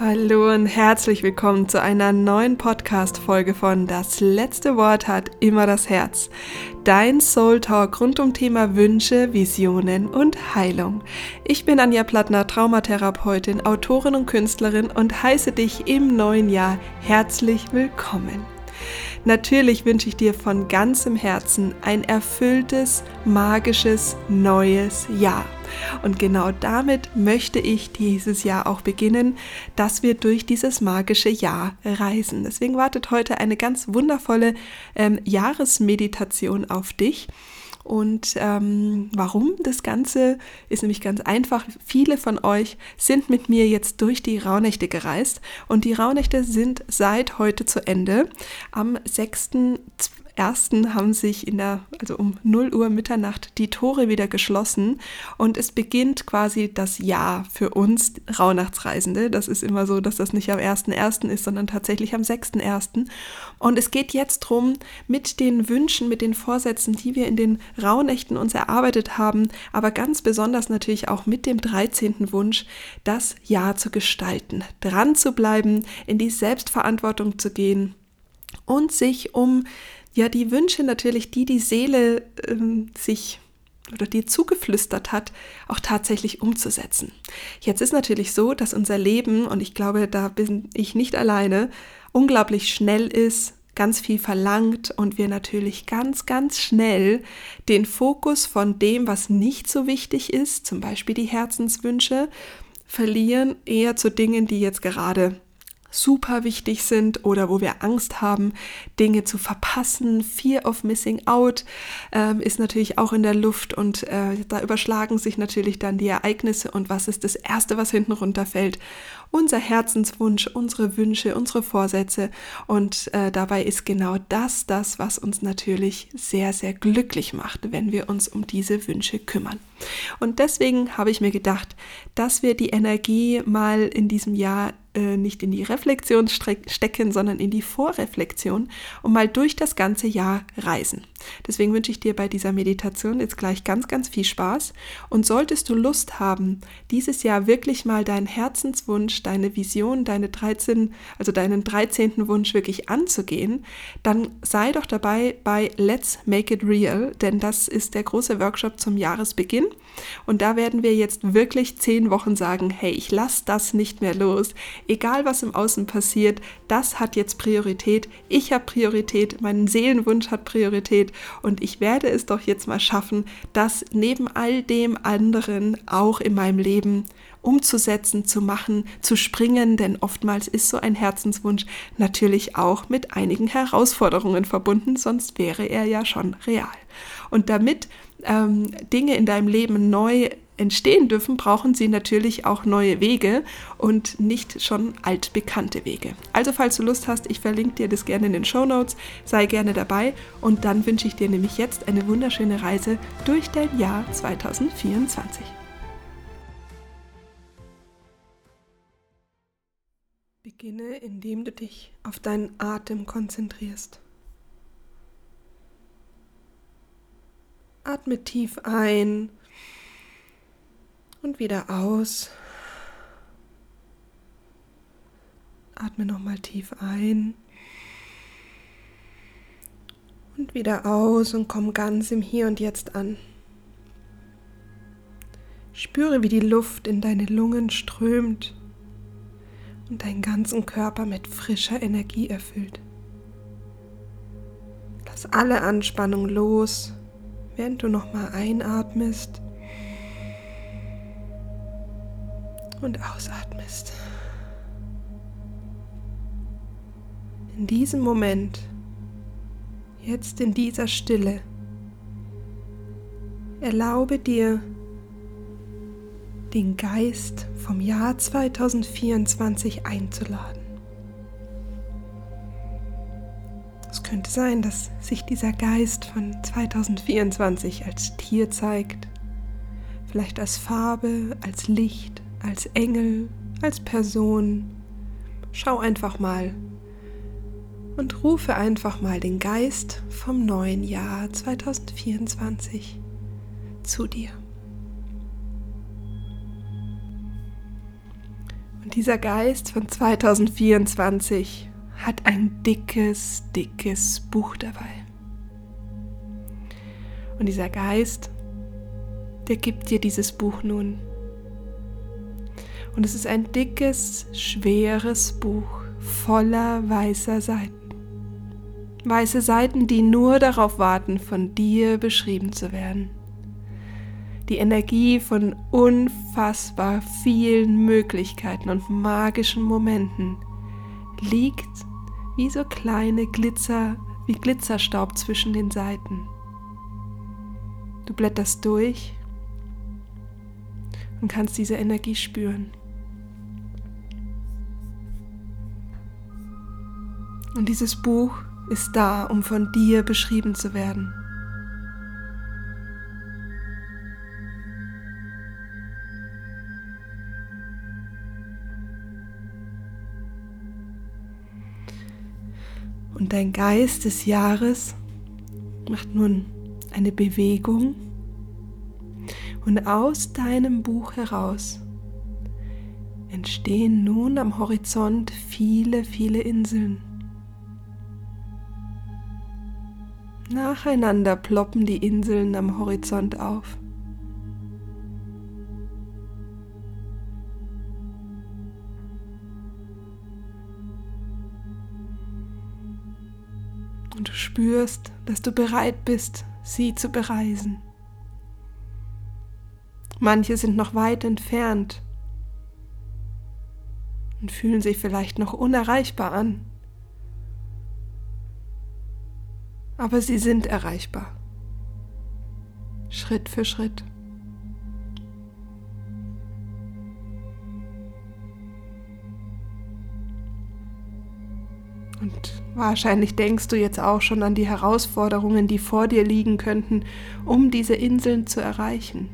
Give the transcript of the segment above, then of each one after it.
Hallo und herzlich willkommen zu einer neuen Podcast-Folge von Das letzte Wort hat immer das Herz. Dein Soul Talk rund um Thema Wünsche, Visionen und Heilung. Ich bin Anja Plattner, Traumatherapeutin, Autorin und Künstlerin und heiße dich im neuen Jahr herzlich willkommen. Natürlich wünsche ich dir von ganzem Herzen ein erfülltes, magisches, neues Jahr. Und genau damit möchte ich dieses Jahr auch beginnen, dass wir durch dieses magische Jahr reisen. Deswegen wartet heute eine ganz wundervolle ähm, Jahresmeditation auf dich. Und ähm, warum das Ganze ist nämlich ganz einfach. Viele von euch sind mit mir jetzt durch die Rauhnächte gereist und die Rauhnächte sind seit heute zu Ende. Am 6 ersten haben sich in der, also um 0 Uhr Mitternacht die Tore wieder geschlossen und es beginnt quasi das Jahr für uns Rauhnachtsreisende. Das ist immer so, dass das nicht am 1.1. ist, sondern tatsächlich am 6.1. Und es geht jetzt darum, mit den Wünschen, mit den Vorsätzen, die wir in den Rauhnächten uns erarbeitet haben, aber ganz besonders natürlich auch mit dem 13. Wunsch, das Jahr zu gestalten, dran zu bleiben, in die Selbstverantwortung zu gehen und sich um ja die Wünsche natürlich, die die Seele ähm, sich oder dir zugeflüstert hat, auch tatsächlich umzusetzen. Jetzt ist natürlich so, dass unser Leben, und ich glaube, da bin ich nicht alleine, unglaublich schnell ist, ganz viel verlangt und wir natürlich ganz, ganz schnell den Fokus von dem, was nicht so wichtig ist, zum Beispiel die Herzenswünsche, verlieren eher zu Dingen, die jetzt gerade super wichtig sind oder wo wir Angst haben, Dinge zu verpassen. Fear of Missing Out ähm, ist natürlich auch in der Luft und äh, da überschlagen sich natürlich dann die Ereignisse und was ist das Erste, was hinten runterfällt? Unser Herzenswunsch, unsere Wünsche, unsere Vorsätze und äh, dabei ist genau das das, was uns natürlich sehr, sehr glücklich macht, wenn wir uns um diese Wünsche kümmern. Und deswegen habe ich mir gedacht, dass wir die Energie mal in diesem Jahr äh, nicht in die Reflexion stecken, sondern in die Vorreflexion und mal durch das ganze Jahr reisen. Deswegen wünsche ich dir bei dieser Meditation jetzt gleich ganz, ganz viel Spaß. Und solltest du Lust haben, dieses Jahr wirklich mal deinen Herzenswunsch, deine Vision, deine 13, also deinen 13. Wunsch wirklich anzugehen, dann sei doch dabei bei Let's Make It Real, denn das ist der große Workshop zum Jahresbeginn. Und da werden wir jetzt wirklich zehn Wochen sagen, hey, ich lasse das nicht mehr los. Egal was im Außen passiert, das hat jetzt Priorität. Ich habe Priorität, mein Seelenwunsch hat Priorität und ich werde es doch jetzt mal schaffen, das neben all dem anderen auch in meinem Leben umzusetzen, zu machen, zu springen, denn oftmals ist so ein Herzenswunsch natürlich auch mit einigen Herausforderungen verbunden, sonst wäre er ja schon real. Und damit ähm, Dinge in deinem Leben neu entstehen dürfen, brauchen sie natürlich auch neue Wege und nicht schon altbekannte Wege. Also falls du Lust hast, ich verlinke dir das gerne in den Show Notes, sei gerne dabei und dann wünsche ich dir nämlich jetzt eine wunderschöne Reise durch dein Jahr 2024. Beginne, indem du dich auf deinen Atem konzentrierst. Atme tief ein und wieder aus. Atme nochmal tief ein und wieder aus und komm ganz im Hier und Jetzt an. Spüre, wie die Luft in deine Lungen strömt und deinen ganzen Körper mit frischer Energie erfüllt. Lass alle Anspannung los, während du nochmal einatmest und ausatmest. In diesem Moment, jetzt in dieser Stille, erlaube dir, den Geist vom Jahr 2024 einzuladen. Könnte sein, dass sich dieser Geist von 2024 als Tier zeigt, vielleicht als Farbe, als Licht, als Engel, als Person. Schau einfach mal und rufe einfach mal den Geist vom neuen Jahr 2024 zu dir. Und dieser Geist von 2024 hat ein dickes, dickes Buch dabei. Und dieser Geist, der gibt dir dieses Buch nun. Und es ist ein dickes, schweres Buch voller weißer Seiten. Weiße Seiten, die nur darauf warten, von dir beschrieben zu werden. Die Energie von unfassbar vielen Möglichkeiten und magischen Momenten liegt wie so kleine Glitzer, wie Glitzerstaub zwischen den Seiten. Du blätterst durch und kannst diese Energie spüren. Und dieses Buch ist da, um von dir beschrieben zu werden. Und dein Geist des Jahres macht nun eine Bewegung und aus deinem Buch heraus entstehen nun am Horizont viele, viele Inseln. Nacheinander ploppen die Inseln am Horizont auf. Spürst, dass du bereit bist, sie zu bereisen. Manche sind noch weit entfernt und fühlen sich vielleicht noch unerreichbar an. aber sie sind erreichbar. Schritt für Schritt. Und wahrscheinlich denkst du jetzt auch schon an die Herausforderungen, die vor dir liegen könnten, um diese Inseln zu erreichen.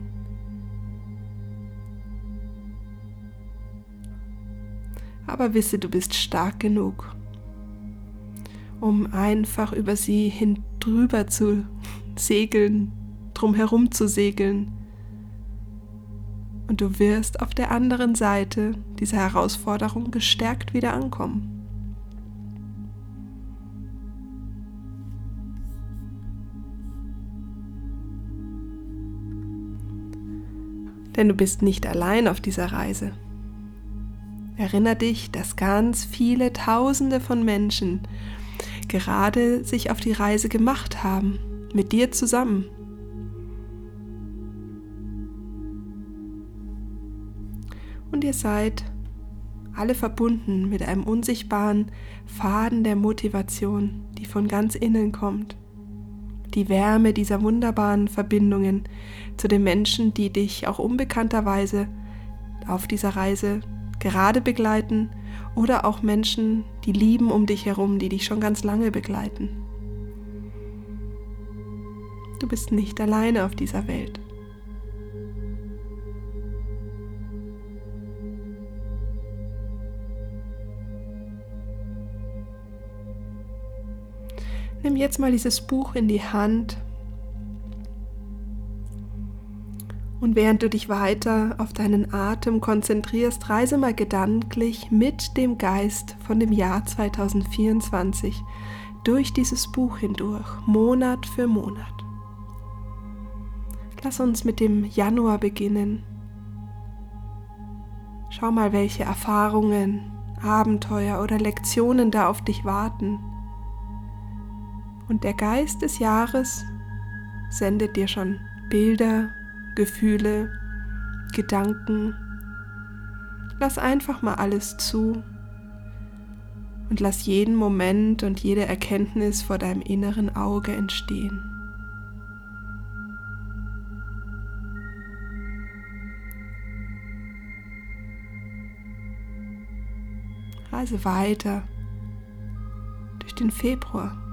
Aber wisse, du bist stark genug, um einfach über sie hin drüber zu segeln, drumherum zu segeln. Und du wirst auf der anderen Seite dieser Herausforderung gestärkt wieder ankommen. Denn du bist nicht allein auf dieser Reise. Erinner dich, dass ganz viele Tausende von Menschen gerade sich auf die Reise gemacht haben, mit dir zusammen. Und ihr seid alle verbunden mit einem unsichtbaren Faden der Motivation, die von ganz innen kommt. Die Wärme dieser wunderbaren Verbindungen zu den Menschen, die dich auch unbekannterweise auf dieser Reise gerade begleiten oder auch Menschen, die lieben um dich herum, die dich schon ganz lange begleiten. Du bist nicht alleine auf dieser Welt. Nimm jetzt mal dieses Buch in die Hand Und während du dich weiter auf deinen Atem konzentrierst, reise mal gedanklich mit dem Geist von dem Jahr 2024 durch dieses Buch hindurch, Monat für Monat. Lass uns mit dem Januar beginnen. Schau mal, welche Erfahrungen, Abenteuer oder Lektionen da auf dich warten. Und der Geist des Jahres sendet dir schon Bilder, Gefühle, Gedanken. Lass einfach mal alles zu und lass jeden Moment und jede Erkenntnis vor deinem inneren Auge entstehen. Reise weiter durch den Februar.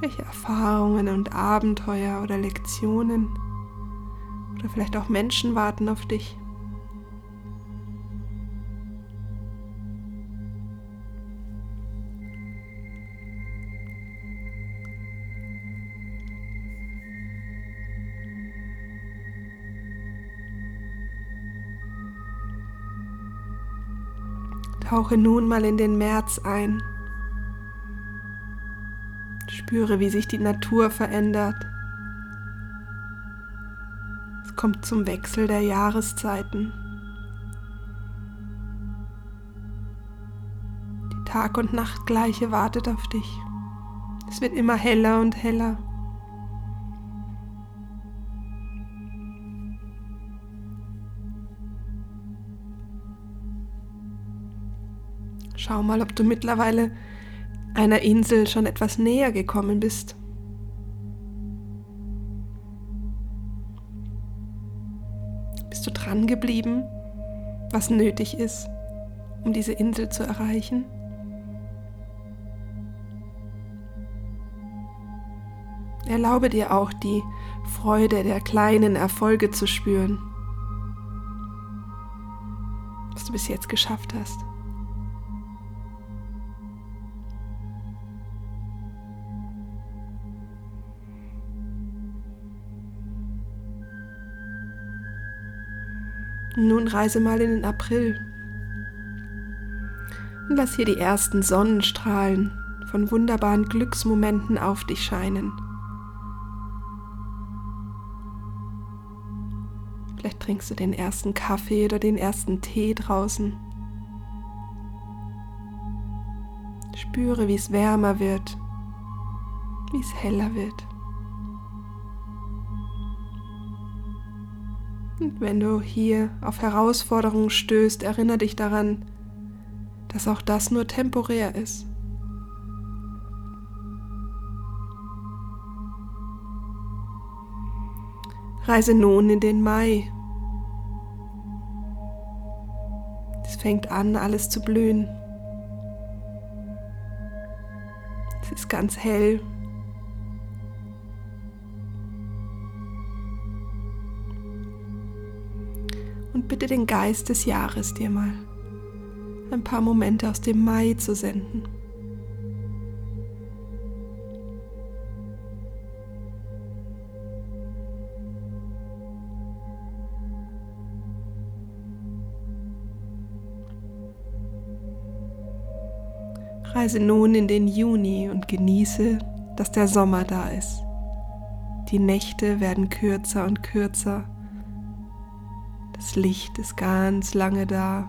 Welche Erfahrungen und Abenteuer oder Lektionen oder vielleicht auch Menschen warten auf dich? Tauche nun mal in den März ein. Spüre, wie sich die Natur verändert. Es kommt zum Wechsel der Jahreszeiten. Die Tag- und Nachtgleiche wartet auf dich. Es wird immer heller und heller. Schau mal, ob du mittlerweile einer Insel schon etwas näher gekommen bist. Bist du dran geblieben, was nötig ist, um diese Insel zu erreichen? Erlaube dir auch die Freude der kleinen Erfolge zu spüren, was du bis jetzt geschafft hast. Nun reise mal in den April und lass hier die ersten Sonnenstrahlen von wunderbaren Glücksmomenten auf dich scheinen. Vielleicht trinkst du den ersten Kaffee oder den ersten Tee draußen. Spüre, wie es wärmer wird, wie es heller wird. Und wenn du hier auf Herausforderungen stößt, erinnere dich daran, dass auch das nur temporär ist. Reise nun in den Mai. Es fängt an, alles zu blühen. Es ist ganz hell bitte den Geist des Jahres dir mal ein paar Momente aus dem Mai zu senden. Reise nun in den Juni und genieße, dass der Sommer da ist. Die Nächte werden kürzer und kürzer das Licht ist ganz lange da.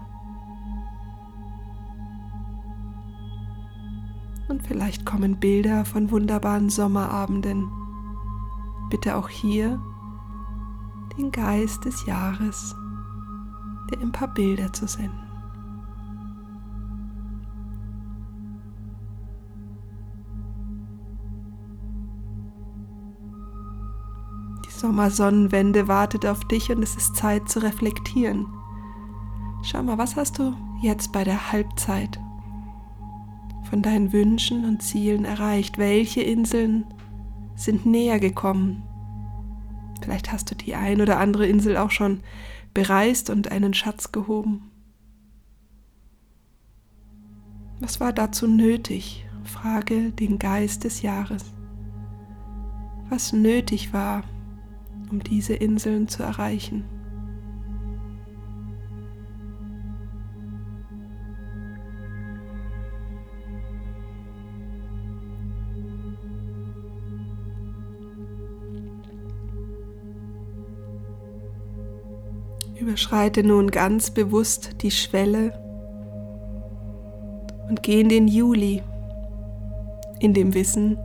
Und vielleicht kommen Bilder von wunderbaren Sommerabenden. Bitte auch hier den Geist des Jahres, dir ein paar Bilder zu senden. Sommersonnenwende wartet auf dich und es ist Zeit zu reflektieren. Schau mal, was hast du jetzt bei der Halbzeit von deinen Wünschen und Zielen erreicht? Welche Inseln sind näher gekommen? Vielleicht hast du die ein oder andere Insel auch schon bereist und einen Schatz gehoben. Was war dazu nötig? Frage den Geist des Jahres. Was nötig war, um diese Inseln zu erreichen. Überschreite nun ganz bewusst die Schwelle und geh in den Juli in dem Wissen,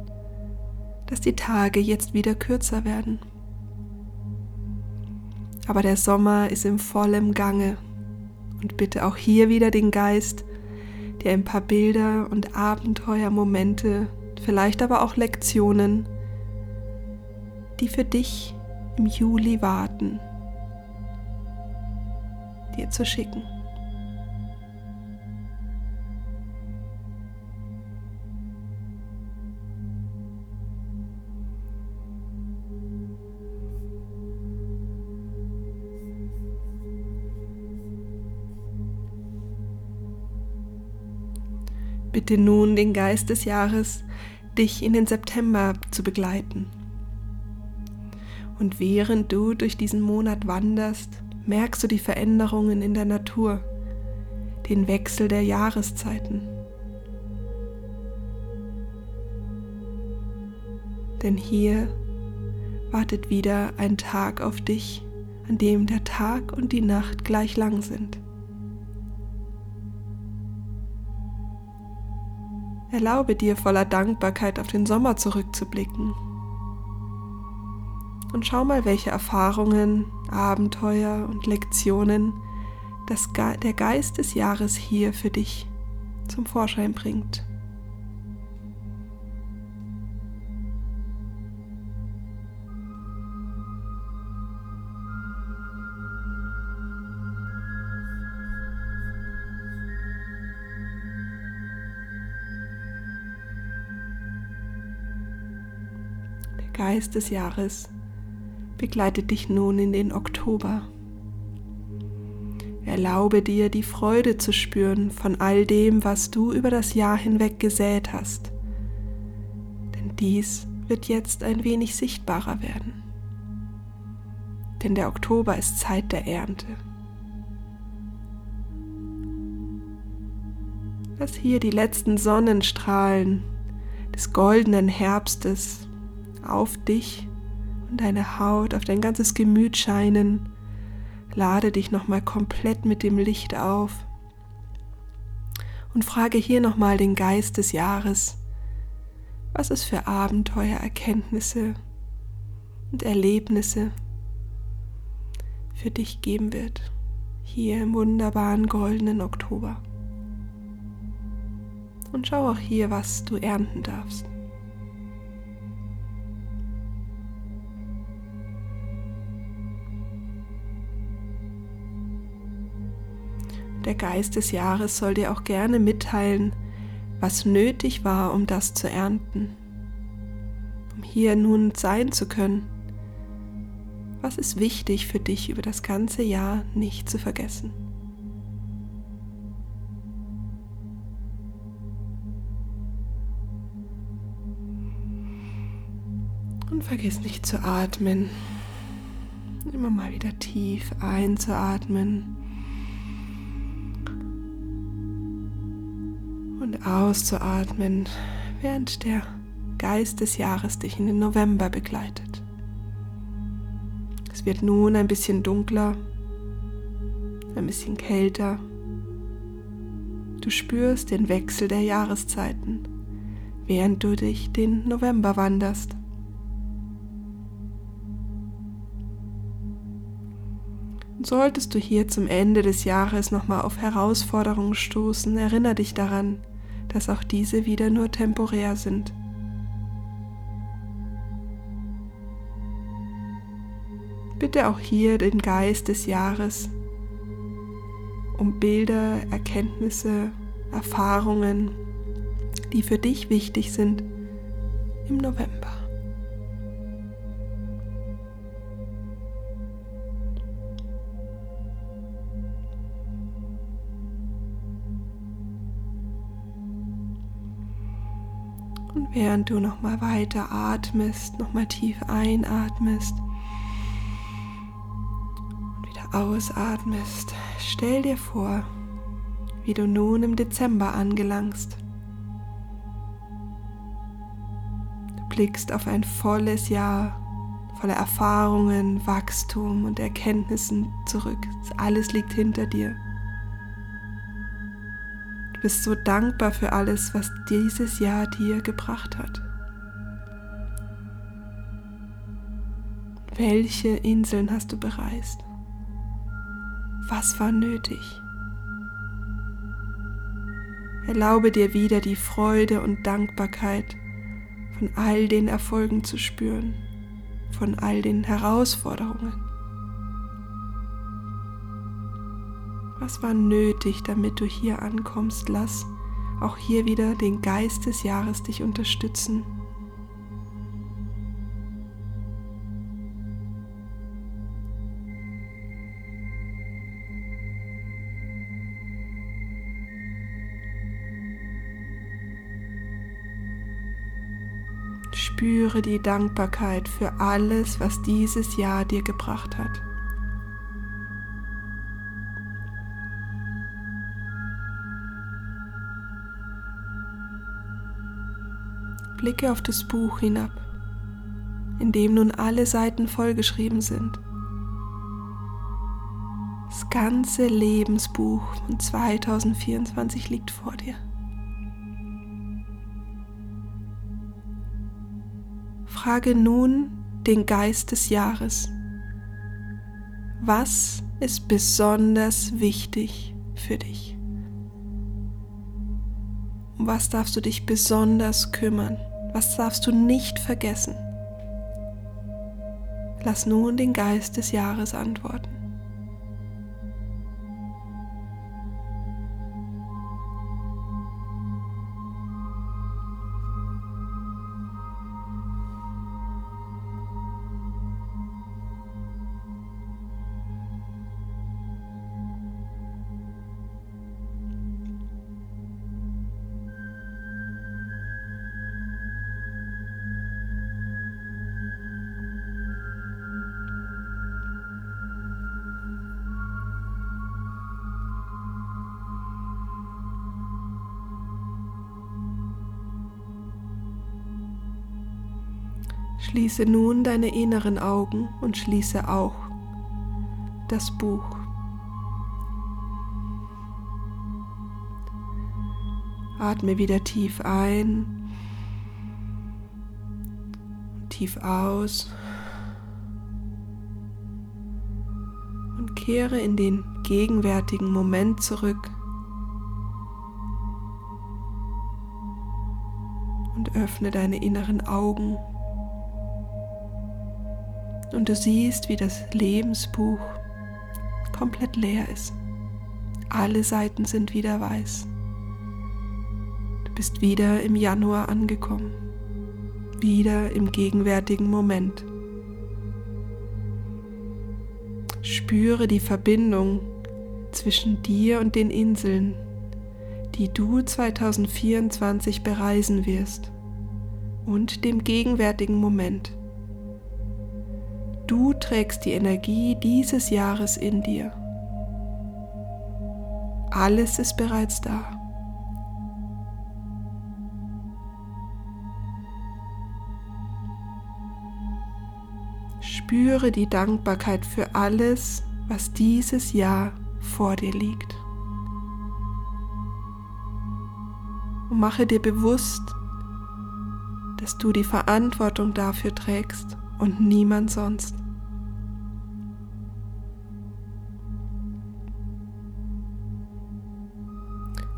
dass die Tage jetzt wieder kürzer werden. Aber der Sommer ist im vollen Gange und bitte auch hier wieder den Geist, dir ein paar Bilder und Abenteuermomente, vielleicht aber auch Lektionen, die für dich im Juli warten, dir zu schicken. Bitte nun den Geist des Jahres, dich in den September zu begleiten. Und während du durch diesen Monat wanderst, merkst du die Veränderungen in der Natur, den Wechsel der Jahreszeiten. Denn hier wartet wieder ein Tag auf dich, an dem der Tag und die Nacht gleich lang sind. Erlaube dir voller Dankbarkeit auf den Sommer zurückzublicken. Und schau mal, welche Erfahrungen, Abenteuer und Lektionen das der Geist des Jahres hier für dich zum Vorschein bringt. Geist des Jahres begleitet dich nun in den Oktober. Erlaube dir die Freude zu spüren von all dem, was du über das Jahr hinweg gesät hast. Denn dies wird jetzt ein wenig sichtbarer werden. Denn der Oktober ist Zeit der Ernte. Lass hier die letzten Sonnenstrahlen des goldenen Herbstes auf dich und deine Haut, auf dein ganzes Gemüt scheinen. Lade dich nochmal komplett mit dem Licht auf und frage hier nochmal den Geist des Jahres, was es für Abenteuer, Erkenntnisse und Erlebnisse für dich geben wird, hier im wunderbaren goldenen Oktober. Und schau auch hier, was du ernten darfst. Der Geist des Jahres soll dir auch gerne mitteilen, was nötig war, um das zu ernten, um hier nun sein zu können. Was ist wichtig für dich über das ganze Jahr nicht zu vergessen? Und vergiss nicht zu atmen. Immer mal wieder tief einzuatmen und auszuatmen, während der Geist des Jahres dich in den November begleitet. Es wird nun ein bisschen dunkler, ein bisschen kälter. Du spürst den Wechsel der Jahreszeiten, während du dich den November wanderst. solltest du hier zum Ende des Jahres nochmal auf Herausforderungen stoßen, erinnere dich daran, dass auch diese wieder nur temporär sind. Bitte auch hier den Geist des Jahres um Bilder, Erkenntnisse, Erfahrungen, die für dich wichtig sind im November. Während du nochmal weiter atmest, nochmal tief einatmest und wieder ausatmest, stell dir vor, wie du nun im Dezember angelangst. Du blickst auf ein volles Jahr voller Erfahrungen, Wachstum und Erkenntnissen zurück. Alles liegt hinter dir bist so dankbar für alles, was dieses Jahr dir gebracht hat. Welche Inseln hast du bereist? Was war nötig? Erlaube dir wieder die Freude und Dankbarkeit von all den Erfolgen zu spüren, von all den Herausforderungen. Was war nötig, damit du hier ankommst? Lass auch hier wieder den Geist des Jahres dich unterstützen. Spüre die Dankbarkeit für alles, was dieses Jahr dir gebracht hat. Blicke auf das Buch hinab, in dem nun alle Seiten vollgeschrieben sind. Das ganze Lebensbuch von 2024 liegt vor dir. Frage nun den Geist des Jahres. Was ist besonders wichtig für dich? Um was darfst du dich besonders kümmern? Was darfst du nicht vergessen? Lass nun den Geist des Jahres antworten. Schließe nun deine inneren Augen und schließe auch das Buch. Atme wieder tief ein, tief aus und kehre in den gegenwärtigen Moment zurück und öffne deine inneren Augen und du siehst, wie das Lebensbuch komplett leer ist. Alle Seiten sind wieder weiß. Du bist wieder im Januar angekommen, wieder im gegenwärtigen Moment. Spüre die Verbindung zwischen dir und den Inseln, die du 2024 bereisen wirst, und dem gegenwärtigen Moment. Du trägst die Energie dieses Jahres in dir. Alles ist bereits da. Spüre die Dankbarkeit für alles, was dieses Jahr vor dir liegt. Und mache dir bewusst, dass du die Verantwortung dafür trägst und niemand sonst.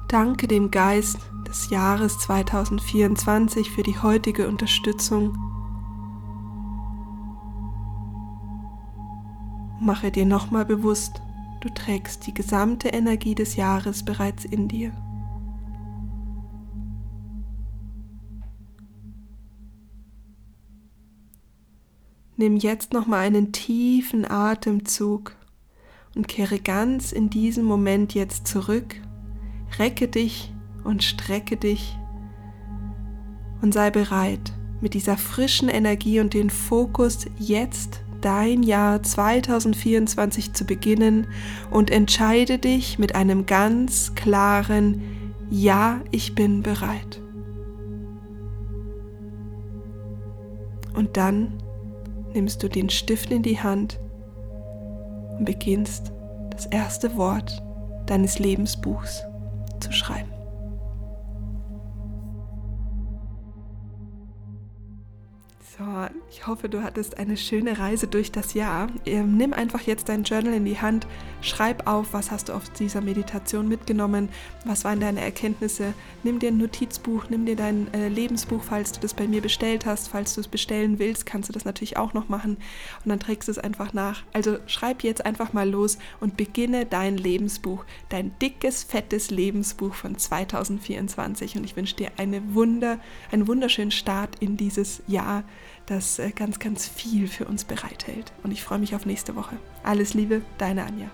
Danke dem Geist des Jahres 2024 für die heutige Unterstützung. Mache dir nochmal bewusst, du trägst die gesamte Energie des Jahres bereits in dir. Nimm jetzt nochmal einen tiefen Atemzug und kehre ganz in diesem Moment jetzt zurück. Recke dich und strecke dich und sei bereit, mit dieser frischen Energie und den Fokus jetzt dein Jahr 2024 zu beginnen und entscheide dich mit einem ganz klaren Ja, ich bin bereit. Und dann nimmst du den Stift in die Hand und beginnst das erste Wort deines Lebensbuchs zu schreiben. So, ich hoffe, du hattest eine schöne Reise durch das Jahr. Ähm, nimm einfach jetzt dein Journal in die Hand, schreib auf, was hast du auf dieser Meditation mitgenommen, was waren deine Erkenntnisse. Nimm dir ein Notizbuch, nimm dir dein äh, Lebensbuch, falls du das bei mir bestellt hast. Falls du es bestellen willst, kannst du das natürlich auch noch machen und dann trägst du es einfach nach. Also schreib jetzt einfach mal los und beginne dein Lebensbuch, dein dickes, fettes Lebensbuch von 2024. Und ich wünsche dir eine Wunder, einen wunderschönen Start in dieses Jahr das äh, ganz, ganz viel für uns bereithält. Und ich freue mich auf nächste Woche. Alles Liebe, deine Anja.